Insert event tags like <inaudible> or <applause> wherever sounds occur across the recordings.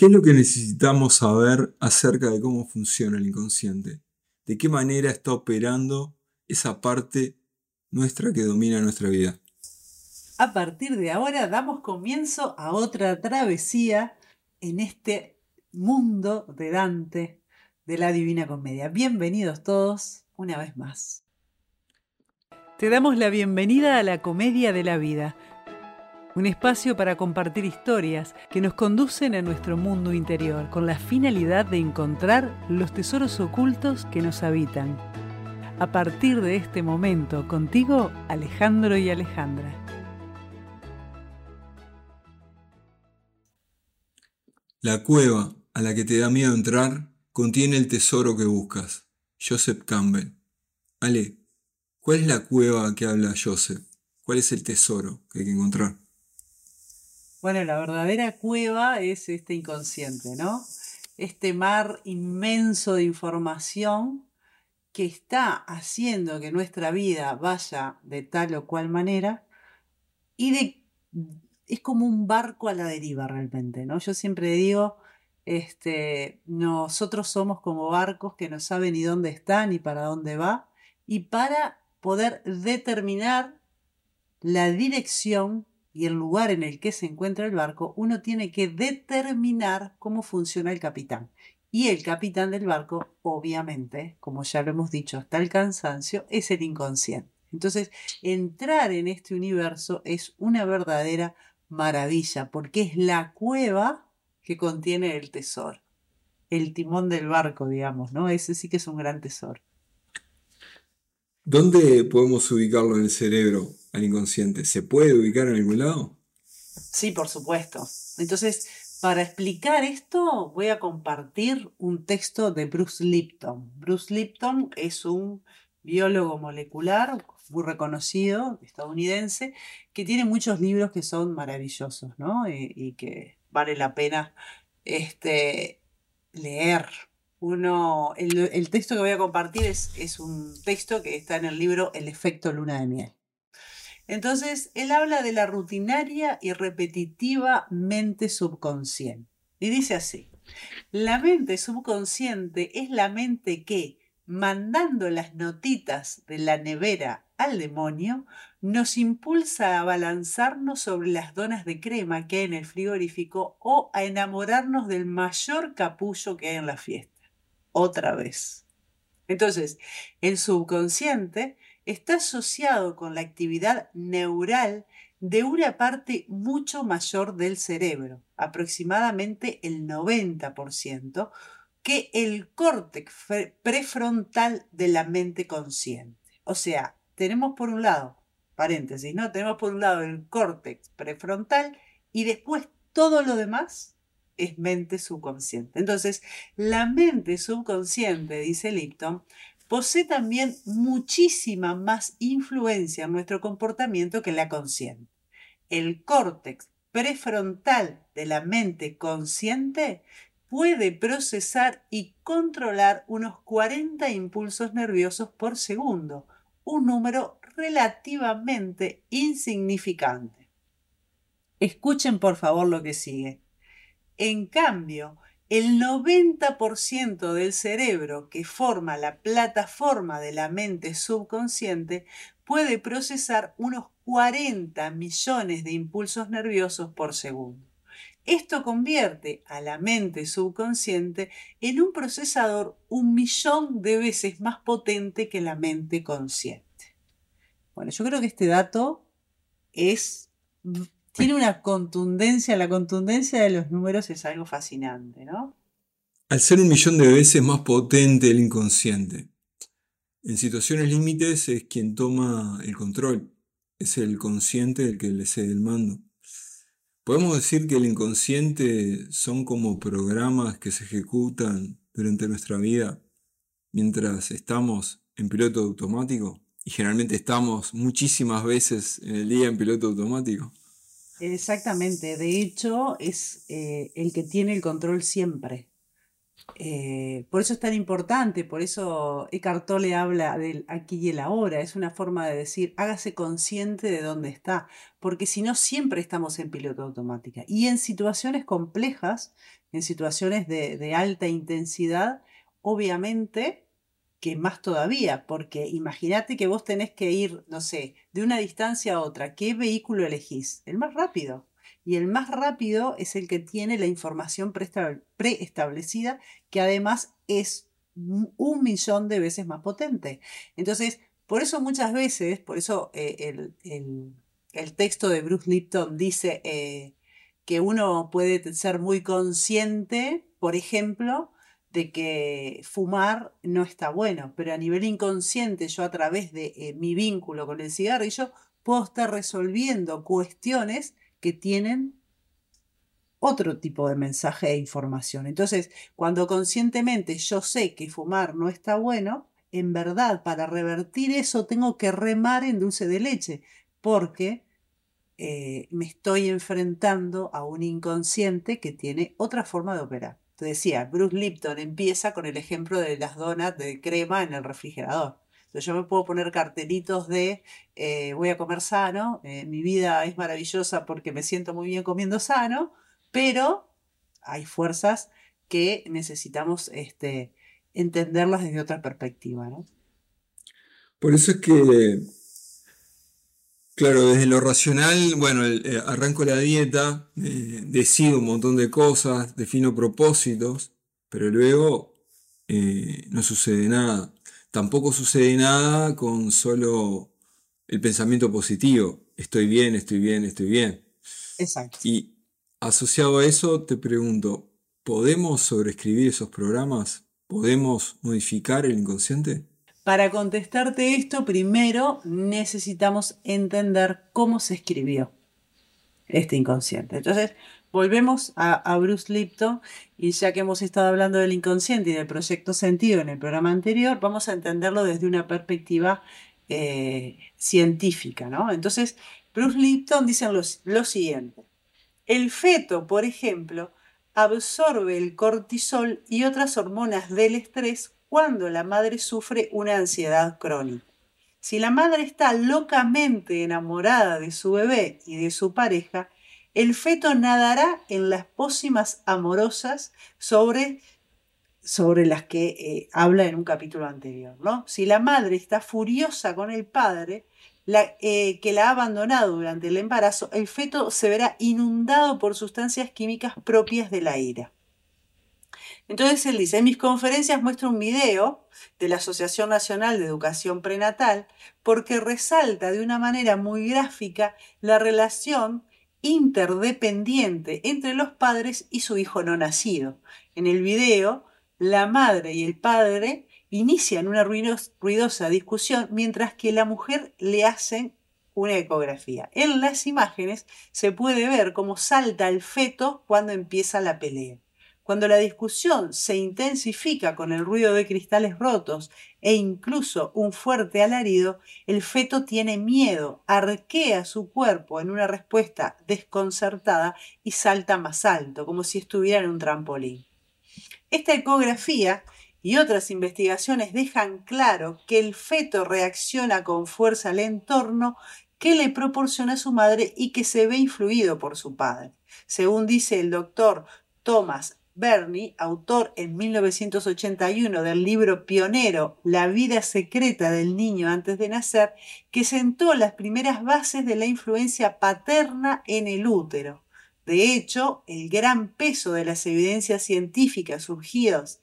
¿Qué es lo que necesitamos saber acerca de cómo funciona el inconsciente? ¿De qué manera está operando esa parte nuestra que domina nuestra vida? A partir de ahora damos comienzo a otra travesía en este mundo de Dante de la Divina Comedia. Bienvenidos todos una vez más. Te damos la bienvenida a la Comedia de la Vida un espacio para compartir historias que nos conducen a nuestro mundo interior con la finalidad de encontrar los tesoros ocultos que nos habitan. A partir de este momento, contigo, Alejandro y Alejandra. La cueva a la que te da miedo entrar contiene el tesoro que buscas. Joseph Campbell. Ale, ¿cuál es la cueva que habla Joseph? ¿Cuál es el tesoro que hay que encontrar? Bueno, la verdadera cueva es este inconsciente, ¿no? Este mar inmenso de información que está haciendo que nuestra vida vaya de tal o cual manera y de, es como un barco a la deriva realmente, ¿no? Yo siempre digo, este, nosotros somos como barcos que no saben ni dónde están ni para dónde va y para poder determinar la dirección y el lugar en el que se encuentra el barco, uno tiene que determinar cómo funciona el capitán. Y el capitán del barco, obviamente, como ya lo hemos dicho hasta el cansancio, es el inconsciente. Entonces, entrar en este universo es una verdadera maravilla, porque es la cueva que contiene el tesoro. El timón del barco, digamos, ¿no? Ese sí que es un gran tesoro. ¿Dónde podemos ubicarlo en el cerebro? Al inconsciente, ¿se puede ubicar en algún lado? Sí, por supuesto. Entonces, para explicar esto, voy a compartir un texto de Bruce Lipton. Bruce Lipton es un biólogo molecular muy reconocido, estadounidense, que tiene muchos libros que son maravillosos, ¿no? Y, que vale la pena este, leer. Uno, el, texto que voy a compartir es, es un texto que está en el libro El efecto luna de miel. Entonces, él habla de la rutinaria y repetitiva mente subconsciente. Y dice así, la mente subconsciente es la mente que, mandando las notitas de la nevera al demonio, nos impulsa a balanzarnos sobre las donas de crema que hay en el frigorífico o a enamorarnos del mayor capullo que hay en la fiesta. Otra vez. Entonces, el subconsciente está asociado con la actividad neural de una parte mucho mayor del cerebro, aproximadamente el 90%, que el córtex prefrontal de la mente consciente. O sea, tenemos por un lado, paréntesis, ¿no? Tenemos por un lado el córtex prefrontal y después todo lo demás es mente subconsciente. Entonces, la mente subconsciente, dice Lipton, posee también muchísima más influencia en nuestro comportamiento que la consciente. El córtex prefrontal de la mente consciente puede procesar y controlar unos 40 impulsos nerviosos por segundo, un número relativamente insignificante. Escuchen por favor lo que sigue. En cambio, el 90% del cerebro que forma la plataforma de la mente subconsciente puede procesar unos 40 millones de impulsos nerviosos por segundo. Esto convierte a la mente subconsciente en un procesador un millón de veces más potente que la mente consciente. Bueno, yo creo que este dato es tiene una contundencia, la contundencia de los números es algo fascinante, ¿no? Al ser un millón de veces más potente el inconsciente. En situaciones límites es quien toma el control, es el consciente el que le cede el mando. Podemos decir que el inconsciente son como programas que se ejecutan durante nuestra vida mientras estamos en piloto automático y generalmente estamos muchísimas veces en el día en piloto automático. Exactamente, de hecho es eh, el que tiene el control siempre. Eh, por eso es tan importante, por eso Eckhart Tolle habla del aquí y el ahora, es una forma de decir, hágase consciente de dónde está, porque si no siempre estamos en piloto automática. Y en situaciones complejas, en situaciones de, de alta intensidad, obviamente que más todavía, porque imagínate que vos tenés que ir, no sé, de una distancia a otra, ¿qué vehículo elegís? El más rápido. Y el más rápido es el que tiene la información preestablecida, que además es un millón de veces más potente. Entonces, por eso muchas veces, por eso eh, el, texto de Bruce Lipton dice eh, que uno puede ser muy consciente, por ejemplo, de que fumar no está bueno, pero a nivel inconsciente yo a través de eh, mi vínculo con el cigarrillo puedo estar resolviendo cuestiones que tienen otro tipo de mensaje e información. Entonces, cuando conscientemente yo sé que fumar no está bueno, en verdad, para revertir eso tengo que remar en dulce de leche, porque eh, me estoy enfrentando a un inconsciente que tiene otra forma de operar. Te decía, Bruce Lipton empieza con el ejemplo de las donas de crema en el refrigerador. Entonces yo me puedo poner cartelitos de eh, voy a comer sano, eh, mi vida es maravillosa porque me siento muy bien comiendo sano, pero hay fuerzas que necesitamos este, entenderlas desde otra perspectiva. ¿no? Por eso es que, claro, desde lo racional, bueno, eh, arranco la dieta, decido un montón de cosas, defino propósitos, pero luego no sucede nada tampoco sucede nada con solo el pensamiento positivo. Estoy bien, estoy bien, estoy bien. Exacto. Y asociado a eso te pregunto, ¿podemos sobreescribir esos programas? ¿Podemos modificar el inconsciente? Para contestarte esto, primero necesitamos entender cómo se escribió este inconsciente. Entonces, Volvemos a, Bruce Lipton y ya que hemos estado hablando del inconsciente y del proyecto sentido en el programa anterior, vamos a entenderlo desde una perspectiva eh, científica. ¿no? Entonces, Bruce Lipton dice lo, lo siguiente. El feto, por ejemplo, absorbe el cortisol y otras hormonas del estrés cuando la madre sufre una ansiedad crónica. Si la madre está locamente enamorada de su bebé y de su pareja, el feto nadará en las pócimas amorosas sobre, sobre las que eh, habla en un capítulo anterior. ¿no? Si la madre está furiosa con el padre, eh, que la ha abandonado durante el embarazo, el feto se verá inundado por sustancias químicas propias de la ira. Entonces él dice, en mis conferencias muestro un video de la Asociación Nacional de Educación Prenatal porque resalta de una manera muy gráfica la relación interdependiente entre los padres y su hijo no nacido. En el video, la madre y el padre inician una ruidosa discusión mientras que la mujer le hacen una ecografía. En las imágenes se puede ver cómo salta el feto cuando empieza la pelea. Cuando la discusión se intensifica con el ruido de cristales rotos e incluso un fuerte alarido, el feto tiene miedo, arquea su cuerpo en una respuesta desconcertada y salta más alto, como si estuviera en un trampolín. Esta ecografía y otras investigaciones dejan claro que el feto reacciona con fuerza al entorno que le proporciona su madre y que se ve influido por su padre. Según dice el doctor Thomas Bernie, autor en 1981 del libro pionero La vida secreta del niño antes de nacer, que sentó las primeras bases de la influencia paterna en el útero. De hecho, el gran peso de las evidencias científicas surgidas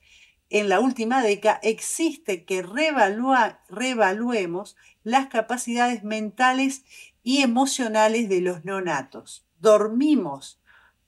en la última década existe que reevaluemos las capacidades mentales y emocionales de los neonatos. Dormimos,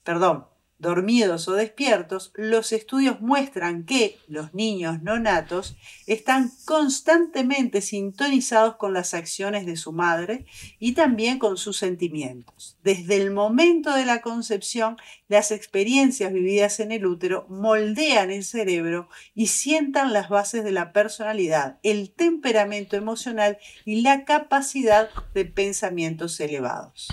perdón, dormidos o despiertos, los estudios muestran que los niños no natos están constantemente sintonizados con las acciones de su madre y también con sus sentimientos. Desde el momento de la concepción, las experiencias vividas en el útero moldean el cerebro y sientan las bases de la personalidad, el temperamento emocional y la capacidad de pensamientos elevados.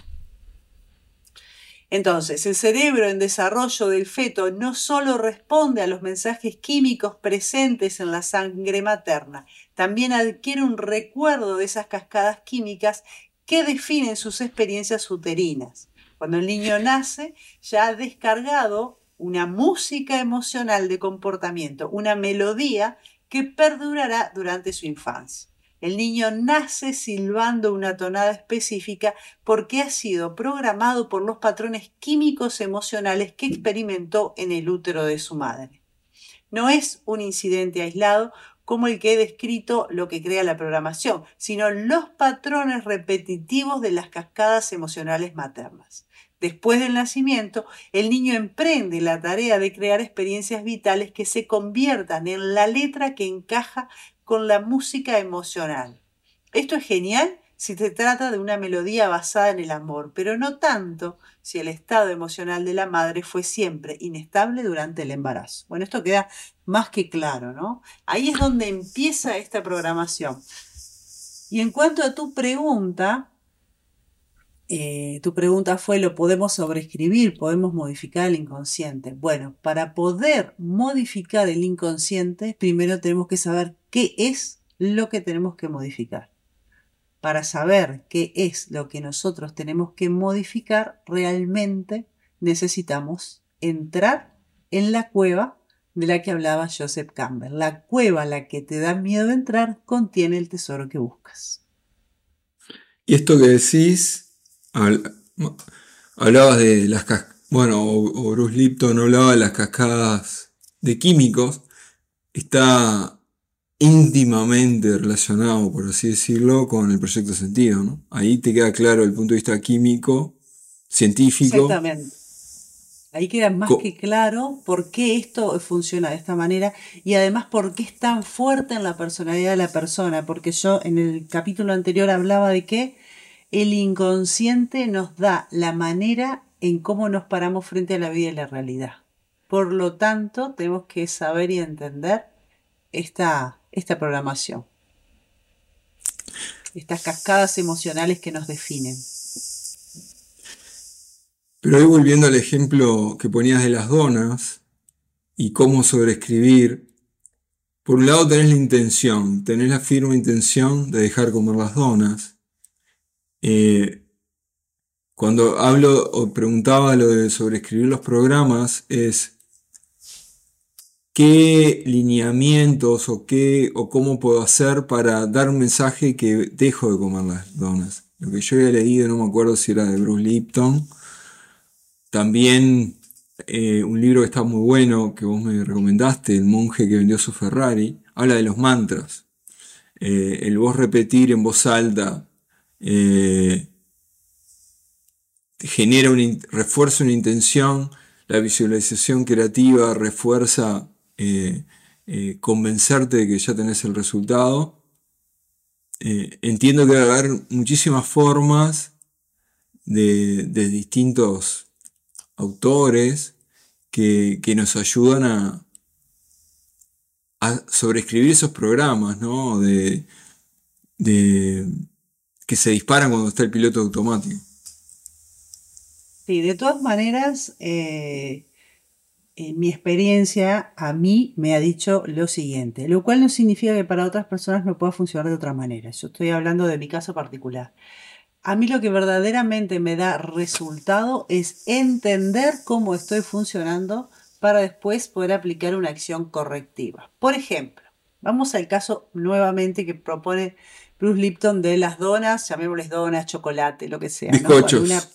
Entonces, el cerebro en desarrollo del feto no solo responde a los mensajes químicos presentes en la sangre materna, también adquiere un recuerdo de esas cascadas químicas que definen sus experiencias uterinas. Cuando el niño nace, ya ha descargado una música emocional de comportamiento, una melodía que perdurará durante su infancia. El niño nace silbando una tonada específica porque ha sido programado por los patrones químicos emocionales que experimentó en el útero de su madre. No es un incidente aislado como el que he descrito lo que crea la programación, sino los patrones repetitivos de las cascadas emocionales maternas. Después del nacimiento, el niño emprende la tarea de crear experiencias vitales que se conviertan en la letra que encaja con la música emocional. Esto es genial si se trata de una melodía basada en el amor, pero no tanto si el estado emocional de la madre fue siempre inestable durante el embarazo. Bueno, esto queda más que claro, ¿no? Ahí es donde empieza esta programación. Y en cuanto a tu pregunta, eh, tu pregunta fue, ¿lo podemos sobreescribir? ¿Podemos modificar el inconsciente? Bueno, para poder modificar el inconsciente, primero tenemos que saber qué es lo que tenemos que modificar. Para saber qué es lo que nosotros tenemos que modificar, realmente necesitamos entrar en la cueva de la que hablaba Joseph Campbell. La cueva a la que te da miedo entrar contiene el tesoro que buscas. Y esto que decís hablabas de las cascadas, bueno, o, Bruce Lipton hablaba de las cascadas de químicos, está íntimamente relacionado, por así decirlo, con el proyecto sentido, ¿no? Ahí te queda claro el punto de vista químico, científico. Exactamente. Ahí queda más que claro por qué esto funciona de esta manera y además por qué es tan fuerte en la personalidad de la persona, porque yo en el capítulo anterior hablaba de que el inconsciente nos da la manera en cómo nos paramos frente a la vida y la realidad. Por lo tanto, tenemos que saber y entender esta, esta programación, estas cascadas emocionales que nos definen. Pero ahí volviendo al ejemplo que ponías de las donas y cómo sobreescribir, por un lado tenés la intención, tenés la firme intención de dejar comer las donas, eh, cuando hablo o preguntaba lo de sobreescribir los programas, es qué lineamientos o qué o cómo puedo hacer para dar un mensaje que dejo de comer las donas. Lo que yo había leído, no me acuerdo si era de Bruce Lipton. También eh, un libro que está muy bueno, que vos me recomendaste, El monje que vendió su Ferrari, habla de los mantras. Eh, el vos repetir en voz alta eh, genera un, refuerza una intención, la visualización creativa refuerza eh, eh, convencerte de que ya tenés el resultado. entiendo que va a haber muchísimas formas de, distintos autores que, nos ayudan a, a sobreescribir esos programas, ¿no? de, que se disparan cuando está el piloto automático. Sí, de todas maneras, eh, en mi experiencia a mí me ha dicho lo siguiente, lo cual no significa que para otras personas no pueda funcionar de otra manera. Yo estoy hablando de mi caso particular. A mí lo que verdaderamente me da resultado es entender cómo estoy funcionando para después poder aplicar una acción correctiva. Por ejemplo, vamos al caso nuevamente que propone Bruce Lipton de las donas, llamémosles donas, chocolate, lo que sea. Bizcochos.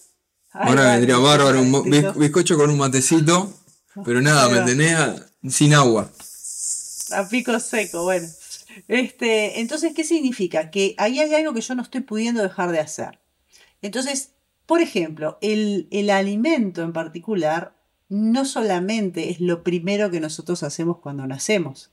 Ahora vendría bárbaro un bizcocho con un matecito, pero nada, me tenés sin agua. A pico seco, bueno. Este, entonces, ¿qué significa? Que ahí hay algo que yo no estoy pudiendo dejar de hacer. Entonces, por ejemplo, el, el alimento en particular no solamente es lo primero que nosotros hacemos cuando nacemos.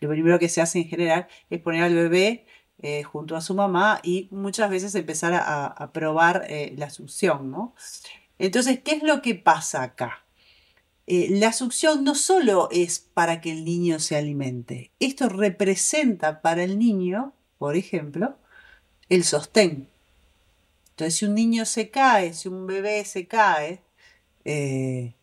lo primero que se hace en general es poner al bebé eh, junto a su mamá y muchas veces empezar a, probar eh, la succión, ¿no? Entonces, ¿qué es lo que pasa acá? Eh, la succión no solo es para que el niño se alimente, esto representa para el niño, por ejemplo, el sostén. Entonces, si un niño se cae, si un bebé se cae eh,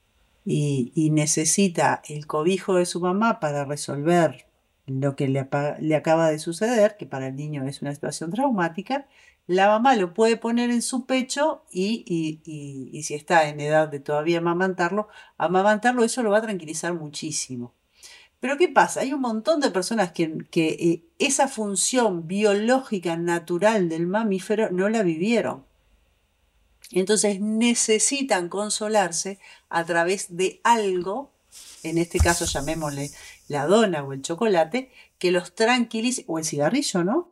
y, necesita el cobijo de su mamá para resolver lo que le, le acaba de suceder, que para el niño es una situación traumática, la mamá lo puede poner en su pecho y, si está en edad de todavía amamantarlo, amamantarlo, eso lo va a tranquilizar muchísimo. Pero ¿qué pasa? Hay un montón de personas que, eh, esa función biológica natural del mamífero no la vivieron. Entonces necesitan consolarse a través de algo, en este caso llamémosle la dona o el chocolate, que los tranquilice, o el cigarrillo, ¿no?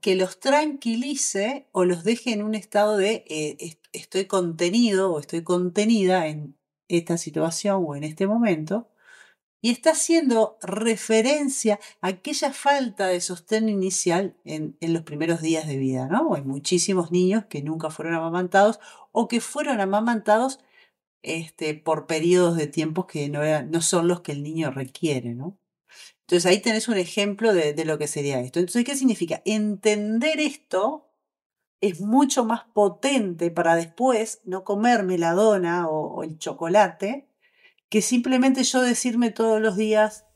que los tranquilice o los deje en un estado de eh, estoy contenido o estoy contenida en esta situación o en este momento, y está haciendo referencia a aquella falta de sostén inicial en, los primeros días de vida, ¿no? Hay muchísimos niños que nunca fueron amamantados o que fueron amamantados este, por periodos de tiempo que no, son los que el niño requiere, ¿no? Entonces ahí tenés un ejemplo de, lo que sería esto. Entonces, ¿qué significa? Entender esto es mucho más potente para después no comerme la dona o, el chocolate que simplemente yo decirme todos los días,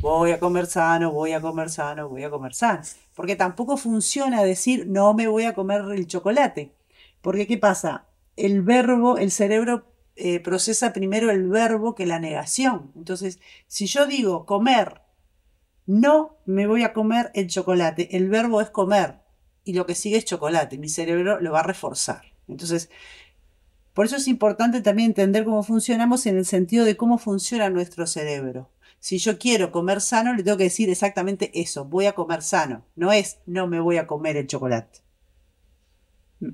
voy a comer sano, voy a comer sano, voy a comer sano. Porque tampoco funciona decir, no me voy a comer el chocolate. Porque ¿qué pasa? El verbo, el cerebro eh, procesa primero el verbo que la negación. Entonces, si yo digo comer no me voy a comer el chocolate. El verbo es comer y lo que sigue es chocolate. Mi cerebro lo va a reforzar. Entonces, por eso es importante también entender cómo funcionamos en el sentido de cómo funciona nuestro cerebro. Si yo quiero comer sano, le tengo que decir exactamente eso, voy a comer sano. No es no me voy a comer el chocolate.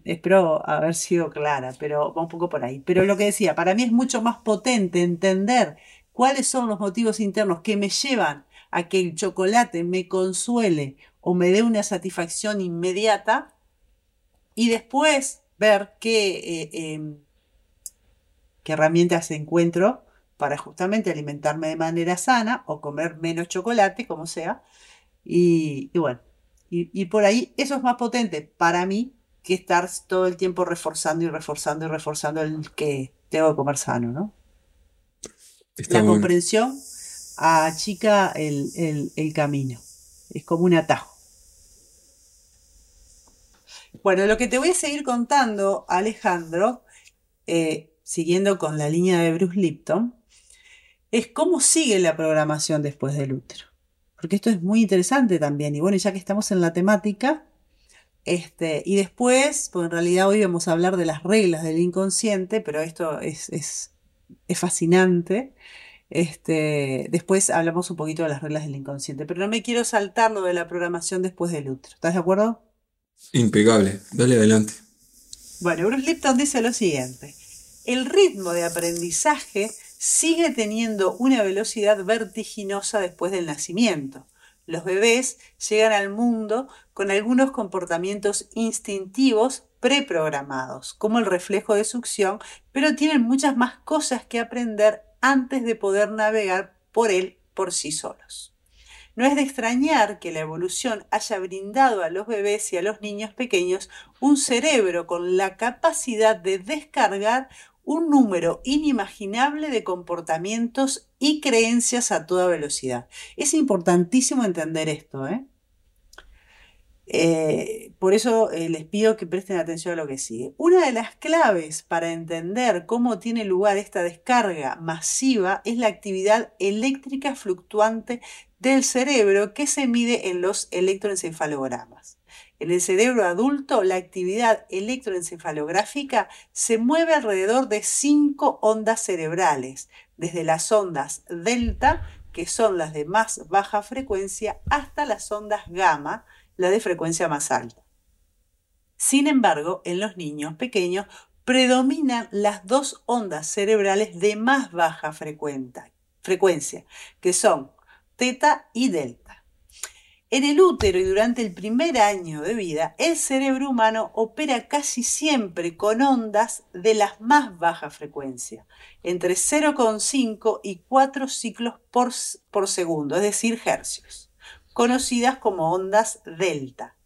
Espero haber sido clara, pero va un poco por ahí. Pero lo que decía, para mí es mucho más potente entender cuáles son los motivos internos que me llevan a que el chocolate me consuele o me dé una satisfacción inmediata y después ver qué, eh, em, qué herramientas encuentro para justamente alimentarme de manera sana o comer menos chocolate, como sea. Y, bueno, y, por ahí eso es más potente para mí que estar todo el tiempo reforzando y reforzando y reforzando el que tengo que comer sano, ¿no? La comprensión achica el, el, camino. Es como un atajo. Bueno, lo que te voy a seguir contando, Alejandro, eh, siguiendo con la línea de Bruce Lipton, es cómo sigue la programación después del útero. Porque esto es muy interesante también. Y bueno, ya que estamos en la temática, este, y después, pues en realidad hoy vamos a hablar de las reglas del inconsciente, pero esto es, es, es fascinante. Este, después hablamos un poquito de las reglas del inconsciente, pero no me quiero saltar lo de la programación después del útero. ¿Estás de acuerdo? Impecable, dale adelante. Bueno, Bruce Lipton dice lo siguiente, el ritmo de aprendizaje sigue teniendo una velocidad vertiginosa después del nacimiento. Los bebés llegan al mundo con algunos comportamientos instintivos preprogramados, como el reflejo de succión, pero tienen muchas más cosas que aprender antes de poder navegar por él por sí solos. No es de extrañar que la evolución haya brindado a los bebés y a los niños pequeños un cerebro con la capacidad de descargar un número inimaginable de comportamientos y creencias a toda velocidad. Es importantísimo entender esto. ¿eh? Eh, por eso eh, les pido que presten atención a lo que sigue. Una de las claves para entender cómo tiene lugar esta descarga masiva es la actividad eléctrica fluctuante del cerebro que se mide en los electroencefalogramas. En el cerebro adulto, la actividad electroencefalográfica se mueve alrededor de cinco ondas cerebrales, desde las ondas delta, que son las de más baja frecuencia, hasta las ondas gamma, la de frecuencia más alta. Sin embargo, en los niños pequeños predominan las dos ondas cerebrales de más baja frecuencia, que son teta y delta. En el útero y durante el primer año de vida, el cerebro humano opera casi siempre con ondas de las más baja frecuencia, entre 0,5 y 4 ciclos por, por segundo, es decir, hercios conocidas como ondas delta.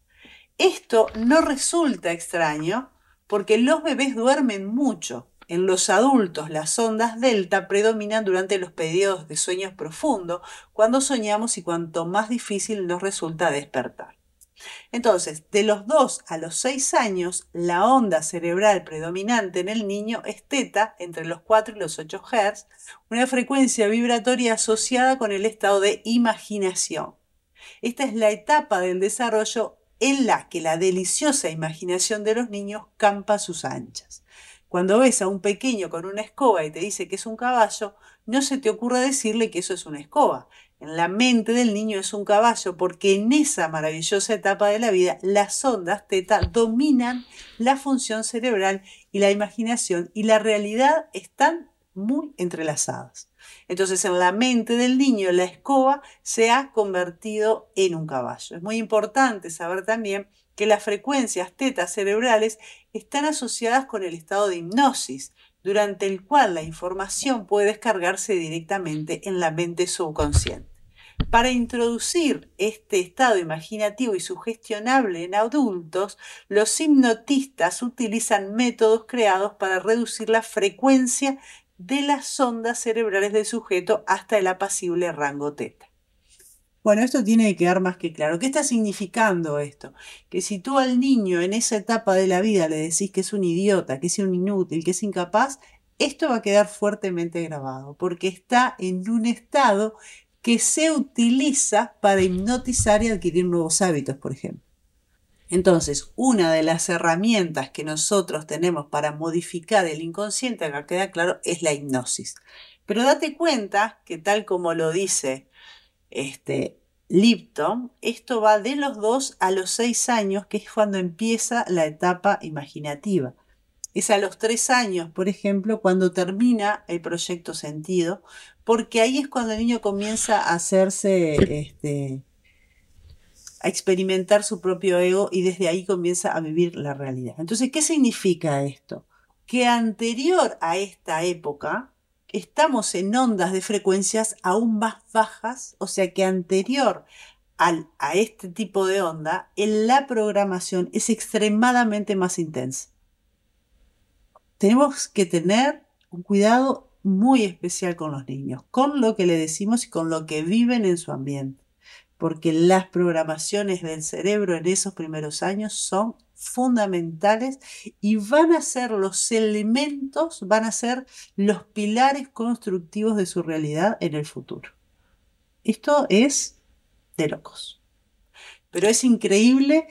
Esto no resulta extraño porque los bebés duermen mucho. En los adultos, las ondas delta predominan durante los periodos de sueños profundos, cuando soñamos y cuanto más difícil nos resulta despertar. Entonces, de los 2 a los 6 años, la onda cerebral predominante en el niño es teta entre los 4 y los 8 Hz, una frecuencia vibratoria asociada con el estado de imaginación. Esta es la etapa del desarrollo en la que la deliciosa imaginación de los niños campa sus anchas. Cuando ves a un pequeño con una escoba y te dice que es un caballo, no se te ocurra decirle que eso es una escoba. En la mente del niño es un caballo porque en esa maravillosa etapa de la vida las ondas teta dominan la función cerebral y la imaginación y la realidad están muy entrelazadas. Entonces en la mente del niño la escoba se ha convertido en un caballo. Es muy importante saber también que las frecuencias teta cerebrales están asociadas con el estado de hipnosis, durante el cual la información puede descargarse directamente en la mente subconsciente. Para introducir este estado imaginativo y sugestionable en adultos, los hipnotistas utilizan métodos creados para reducir la frecuencia de las ondas cerebrales del sujeto hasta el apacible rango teta. Bueno, esto tiene que quedar más que claro. ¿Qué está significando esto? Que si tú al niño en esa etapa de la vida le decís que es un idiota, que es un inútil, que es incapaz, esto va a quedar fuertemente grabado, porque está en un estado que se utiliza para hipnotizar y adquirir nuevos hábitos, por ejemplo. Entonces, una de las herramientas que nosotros tenemos para modificar el inconsciente, acá queda claro, es la hipnosis. Pero date cuenta que tal como lo dice este, Lipton, esto va de los 2 a los 6 años, que es cuando empieza la etapa imaginativa. Es a los 3 años, por ejemplo, cuando termina el proyecto sentido, porque ahí es cuando el niño comienza a hacerse, este, a experimentar su propio ego y desde ahí comienza a vivir la realidad. Entonces, ¿qué significa esto? Que anterior a esta época, estamos en ondas de frecuencias aún más bajas, o sea que anterior al, a este tipo de onda, en la programación es extremadamente más intensa. Tenemos que tener un cuidado muy especial con los niños, con lo que le decimos y con lo que viven en su ambiente, porque las programaciones del cerebro en esos primeros años son fundamentales y van a ser los elementos, van a ser los pilares constructivos de su realidad en el futuro. Esto es de locos. Pero es increíble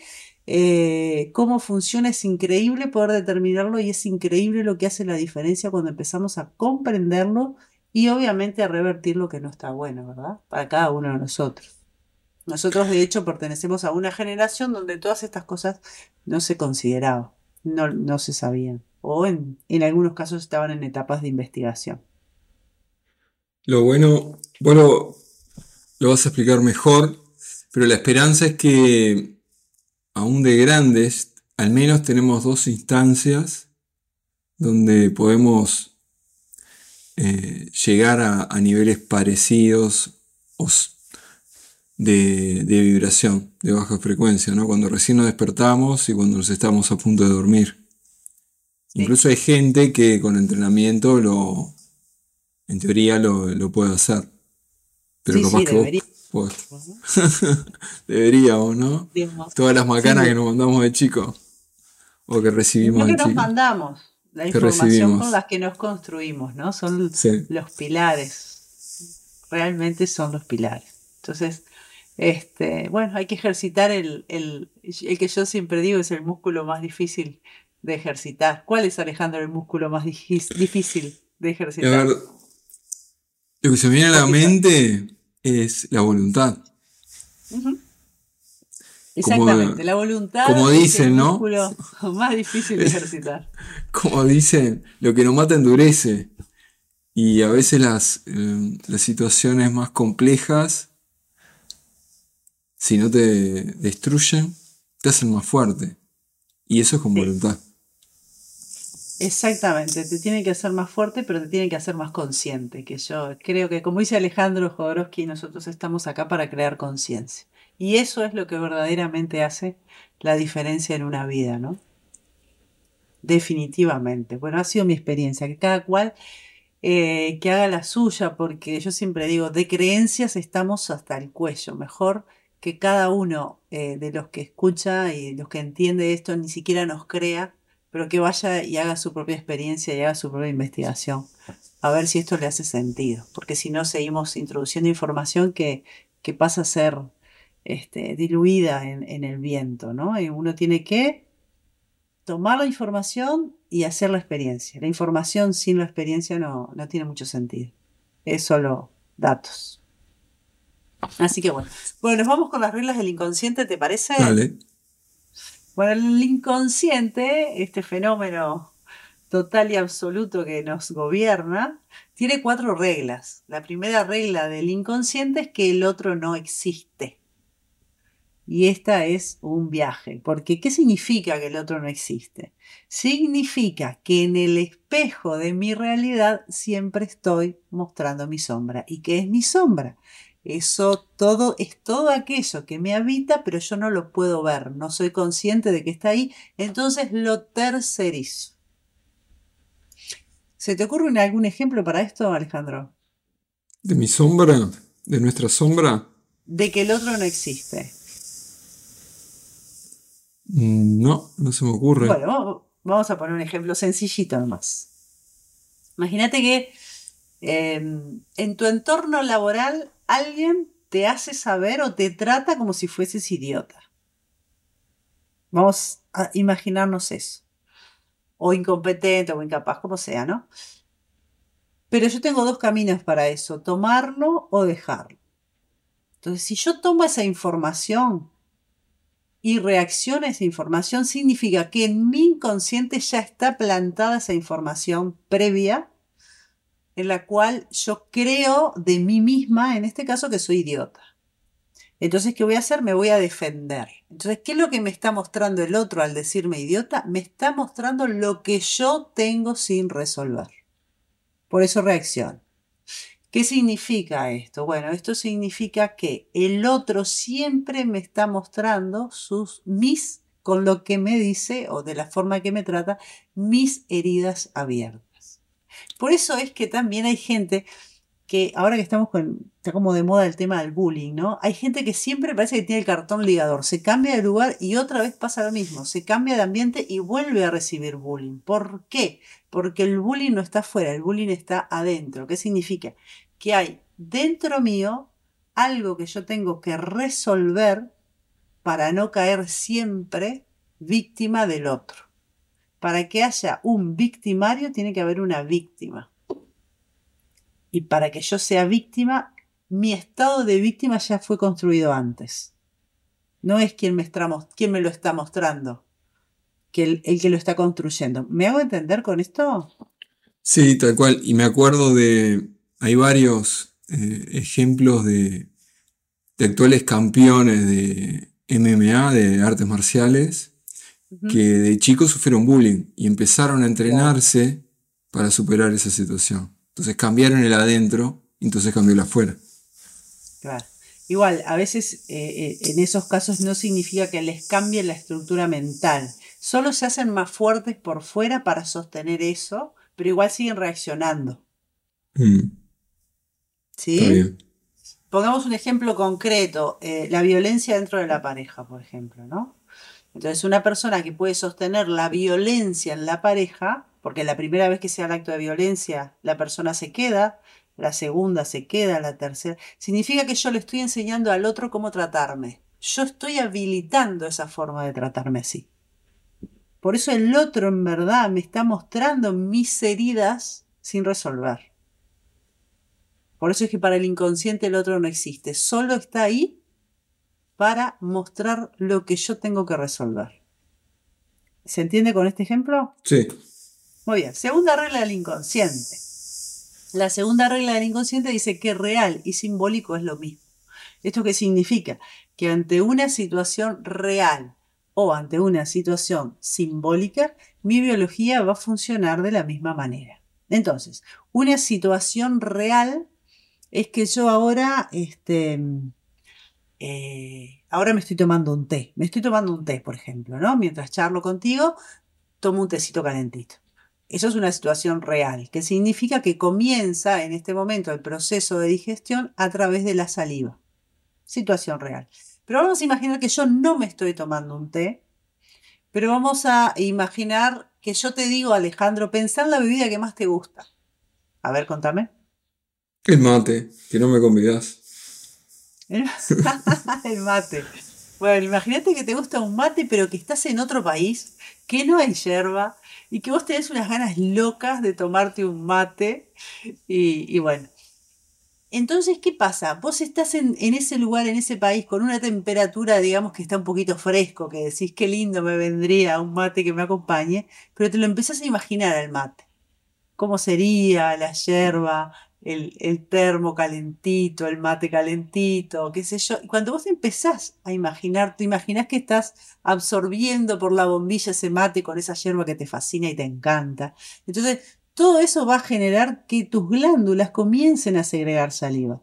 eh, cómo funciona, es increíble poder determinarlo y es increíble lo que hace la diferencia cuando empezamos a comprenderlo y obviamente a revertir lo que no está bueno, ¿verdad? Para cada uno de nosotros. Nosotros de hecho pertenecemos a una generación donde todas estas cosas no se consideraban, no, no se sabían, o en, en algunos casos estaban en etapas de investigación. Lo bueno, bueno, lo vas a explicar mejor, pero la esperanza es que aún de grandes, al menos tenemos dos instancias donde podemos eh, llegar a, a, niveles parecidos o de, vibración, de baja frecuencia, ¿no? Cuando recién nos despertamos y cuando nos estamos a punto de dormir. Incluso hay gente que con entrenamiento lo, en teoría lo, puede hacer. Pero capaz que vos, <laughs> deberíamos, ¿no? Todas las macanas que nos mandamos de chico. O que recibimos de chico. nos mandamos. La información con las que nos construimos, ¿no? Son los pilares. Realmente son los pilares. Entonces, este, bueno, hay que ejercitar el, el, el, que yo siempre digo es el músculo más difícil de ejercitar. ¿Cuál es, Alejandro, el músculo más difícil de ejercitar? lo que se me viene a la mente es la voluntad. Exactamente, la voluntad como dicen, es el ¿no? músculo más difícil de ejercitar. como dicen, lo que nos mata endurece. Y a veces las, eh, las situaciones más complejas si no te destruyen, te hacen más fuerte. Y eso es con voluntad. Exactamente, te tiene que hacer más fuerte, pero te tiene que hacer más consciente. Que yo creo que, como dice Alejandro Jodorowsky, nosotros estamos acá para crear conciencia. Y eso es lo que verdaderamente hace la diferencia en una vida, ¿no? definitivamente. Bueno, ha sido mi experiencia, que cada cual eh, que haga la suya, porque yo siempre digo, de creencias estamos hasta el cuello. Mejor que cada uno eh, de los que escucha y los que entiende esto ni siquiera nos crea, pero que vaya y haga su propia experiencia y haga su propia investigación, a ver si esto le hace sentido, porque si no seguimos introduciendo información que, que pasa a ser este, diluida en, el viento, ¿no? Y uno tiene que tomar la información y hacer la experiencia. La información sin la experiencia no, no tiene mucho sentido. Es solo datos. Así que bueno. Bueno, nos vamos con las reglas del inconsciente, ¿te parece? Vale. Bueno, el inconsciente, este fenómeno total y absoluto que nos gobierna, tiene cuatro reglas. La primera regla del inconsciente es que el otro no existe. Y esta es un viaje, porque ¿qué significa que el otro no existe? Significa que en el espejo de mi realidad siempre estoy mostrando mi sombra. ¿Y qué es mi sombra? Eso todo es todo aquello que me habita, pero yo no lo puedo ver, no soy consciente de que está ahí, entonces lo tercerizo. ¿Se te ocurre algún ejemplo para esto, Alejandro? ¿De mi sombra? ¿De nuestra sombra? De que el otro no existe. Mm, no, no se me ocurre. Bueno, vamos a poner un ejemplo sencillito nomás. Imagínate que em, en tu entorno laboral alguien te hace saber o te trata como si fueses idiota. Vamos a imaginarnos eso. O incompetente o incapaz, como sea, ¿no? Pero yo tengo dos caminos para eso, tomarlo o dejarlo. Entonces, si yo tomo esa información y reacciono a esa información, significa que en mi inconsciente ya está plantada esa información previa en la cual yo creo de mí misma, en este caso, que soy idiota. Entonces, ¿qué voy a hacer? Me voy a defender. Entonces, ¿qué es lo que me está mostrando el otro al decirme idiota? Me está mostrando lo que yo tengo sin resolver. Por eso reacciono. ¿Qué significa esto? Bueno, esto significa que el otro siempre me está mostrando sus mis con lo que me dice o de la forma que me trata, mis heridas abiertas. Por eso es que también hay gente que ahora que estamos con, está como de moda el tema del bullying, ¿no? Hay gente que siempre parece que tiene el cartón ligador, se cambia de lugar y otra vez pasa lo mismo, se cambia de ambiente y vuelve a recibir bullying. ¿Por qué? Porque el bullying no está afuera, el bullying está adentro. ¿Qué significa? Que hay dentro mío algo que yo tengo que resolver para no caer siempre víctima del otro para que haya un victimario tiene que haber una víctima. Y para que yo sea víctima, mi estado de víctima ya fue construido antes. No es quien me, me lo está mostrando, que el, que lo está construyendo. ¿Me hago entender con esto? Sí, tal cual. Y me acuerdo de, hay varios eh, ejemplos de actuales campeones de MMA, de artes marciales, que de chicos sufrieron bullying y empezaron a entrenarse para superar esa situación. Entonces cambiaron el adentro, entonces cambió el afuera. Claro. Igual, a veces eh, eh, en esos casos no significa que les cambie la estructura mental. Solo se hacen más fuertes por fuera para sostener eso, pero igual siguen reaccionando. Mm. ¿Sí? Pongamos un ejemplo concreto, eh, la violencia dentro de la pareja, por ejemplo, ¿no? Entonces, una persona que puede sostener la violencia en la pareja, porque la primera vez que se da el acto de violencia, la persona se queda, la segunda se queda, la tercera, significa que yo le estoy enseñando al otro cómo tratarme. Yo estoy habilitando esa forma de tratarme así. Por eso el otro en verdad me está mostrando mis heridas sin resolver. Por eso es que para el inconsciente el otro no existe. Solo está ahí para mostrar lo que yo tengo que resolver. ¿Se entiende con este ejemplo? Sí. Muy bien. Segunda regla del inconsciente. La segunda regla del inconsciente dice que real y simbólico es lo mismo. ¿Esto qué significa? Que ante una situación real o ante una situación simbólica, mi biología va a funcionar de la misma manera. Entonces, una situación real es que yo ahora este, eh, ahora me estoy tomando un té, me estoy tomando un té, por ejemplo, ¿no? Mientras charlo contigo, tomo un tecito calentito. Eso es una situación real, que significa que comienza en este momento el proceso de digestión a través de la saliva. Situación real. Pero vamos a imaginar que yo no me estoy tomando un té, pero vamos a imaginar que yo te digo, Alejandro, pensá en la bebida que más te gusta. A ver, contame. El mate, que no me convidas. <laughs> El, mate. Bueno, imagínate que te gusta un mate, pero que estás en otro país, que no hay yerba y que vos tenés unas ganas locas de tomarte un mate. Y, bueno. Entonces, ¿qué pasa? Vos estás en, en, ese lugar, en ese país, con una temperatura, digamos, que está un poquito fresco, que decís, qué lindo me vendría un mate que me acompañe, pero te lo empezás a imaginar al mate. ¿Cómo sería la yerba, el, termo calentito, el mate calentito, qué sé yo. Y cuando vos empezás a imaginar, te imaginás que estás absorbiendo por la bombilla ese mate con esa hierba que te fascina y te encanta. Entonces, todo eso va a generar que tus glándulas comiencen a segregar saliva.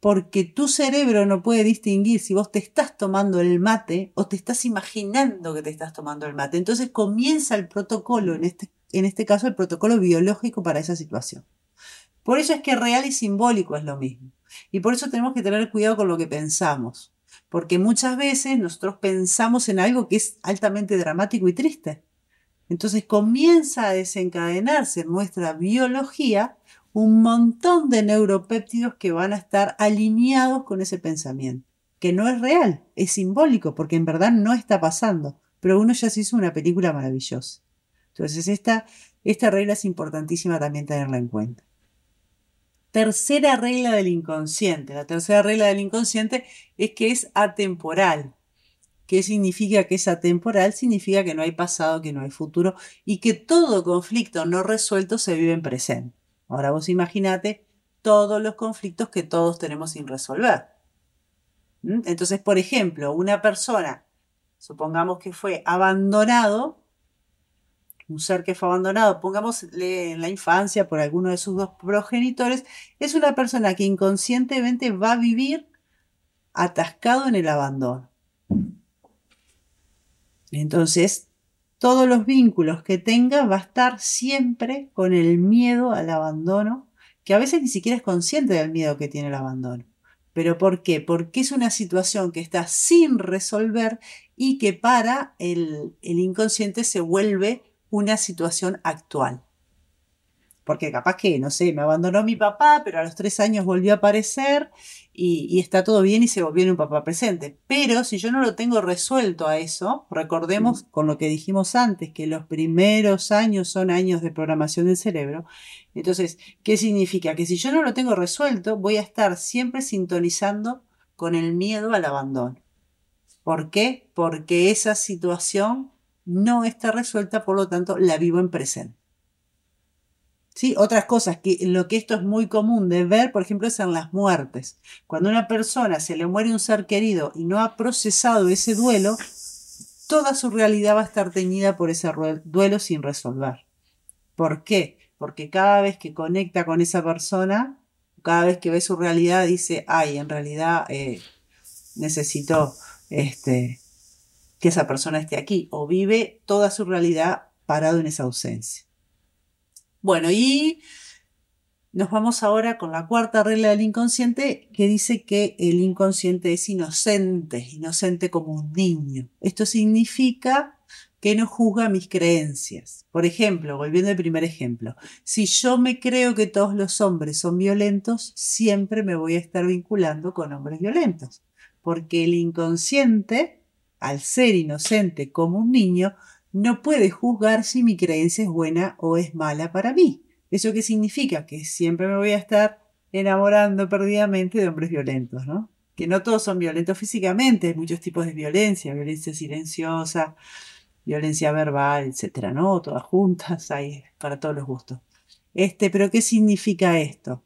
Porque tu cerebro no puede distinguir si vos te estás tomando el mate o te estás imaginando que te estás tomando el mate. Entonces comienza el protocolo, en este, en este caso el protocolo biológico para esa situación. Por eso es que real y simbólico es lo mismo. Y por eso tenemos que tener cuidado con lo que pensamos. Porque muchas veces nosotros pensamos en algo que es altamente dramático y triste. Entonces comienza a desencadenarse en nuestra biología un montón de neuropéptidos que van a estar alineados con ese pensamiento, que no es real, es simbólico, porque en verdad no está pasando, pero uno ya se hizo una película maravillosa. Entonces esta, esta regla es importantísima también tenerla en cuenta tercera regla del inconsciente. La tercera regla del inconsciente es que es atemporal. ¿Qué significa que es atemporal? Significa que no hay pasado, que no hay futuro y que todo conflicto no resuelto se vive en presente. Ahora vos imaginate todos los conflictos que todos tenemos sin resolver. ¿Mm? Entonces, por ejemplo, una persona, supongamos que fue abandonado un ser que fue abandonado, pongámosle en la infancia por alguno de sus dos progenitores, es una persona que inconscientemente va a vivir atascado en el abandono. Entonces, todos los vínculos que tenga va a estar siempre con el miedo al abandono, que a veces ni siquiera es consciente del miedo que tiene el abandono. ¿Pero por qué? Porque es una situación que está sin resolver y que para el, el inconsciente se vuelve una situación actual. Porque capaz que, no sé, me abandonó mi papá, pero a los tres años volvió a aparecer y, está todo bien y se volvió en un papá presente. Pero si yo no lo tengo resuelto a eso, recordemos con lo que dijimos antes, que los primeros años son años de programación del cerebro. Entonces, ¿qué significa? Que si yo no lo tengo resuelto, voy a estar siempre sintonizando con el miedo al abandono. ¿Por qué? Porque esa situación no está resuelta, por lo tanto la vivo en presente. ¿Sí? Otras cosas que lo que esto es muy común de ver, por ejemplo, es en las muertes. Cuando a una persona se le muere un ser querido y no ha procesado ese duelo, toda su realidad va a estar teñida por ese duelo sin resolver. ¿Por qué? Porque cada vez que conecta con esa persona, cada vez que ve su realidad, dice, ay, en realidad eh, necesito este, que esa persona esté aquí o vive toda su realidad parado en esa ausencia. Bueno, y nos vamos ahora con la cuarta regla del inconsciente que dice que el inconsciente es inocente, inocente como un niño. Esto significa que no juzga mis creencias. Por ejemplo, volviendo al primer ejemplo, si yo me creo que todos los hombres son violentos, siempre me voy a estar vinculando con hombres violentos, porque el inconsciente al ser inocente como un niño, no puede juzgar si mi creencia es buena o es mala para mí. ¿Eso qué significa? Que siempre me voy a estar enamorando perdidamente de hombres violentos, ¿no? Que no todos son violentos físicamente, hay muchos tipos de violencia, violencia silenciosa, violencia verbal, etcétera, ¿no? Todas juntas, hay para todos los gustos. Este, pero ¿qué significa esto?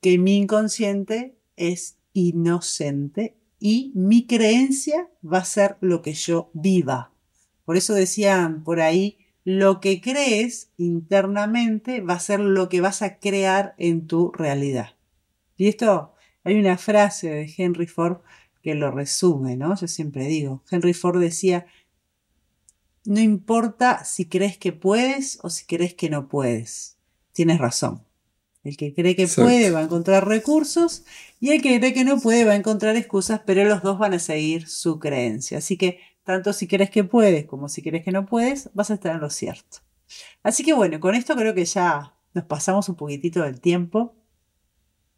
Que mi inconsciente es inocente y mi creencia va a ser lo que yo viva. Por eso decían por ahí, lo que crees internamente va a ser lo que vas a crear en tu realidad. Y esto, hay una frase de Henry Ford que lo resume, ¿no? Yo siempre digo, Henry Ford decía, no importa si crees que puedes o si crees que no puedes. Tienes razón. El que cree que puede va a encontrar recursos y el que cree que no puede va a encontrar excusas, pero los dos van a seguir su creencia. Así que tanto si crees que puedes como si crees que no puedes, vas a estar en lo cierto. Así que bueno, con esto creo que ya nos pasamos un poquitito del tiempo.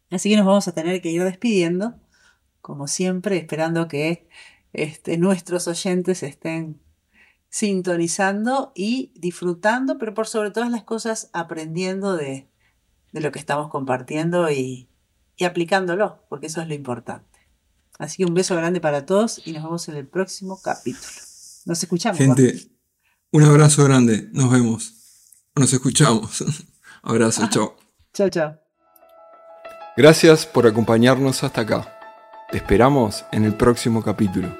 Así que nos vamos a tener que ir despidiendo, como siempre, esperando que este, nuestros oyentes estén sintonizando y disfrutando, pero por sobre todas las cosas aprendiendo de, lo que estamos compartiendo y, y aplicándolo, porque eso es lo importante. Así que un beso grande para todos y nos vemos en el próximo capítulo. Nos escuchamos. Gente, un abrazo grande. Nos vemos. Nos escuchamos. <laughs> abrazo, <laughs> chao. Chao, chao. Gracias por acompañarnos hasta acá. Te esperamos en el próximo capítulo.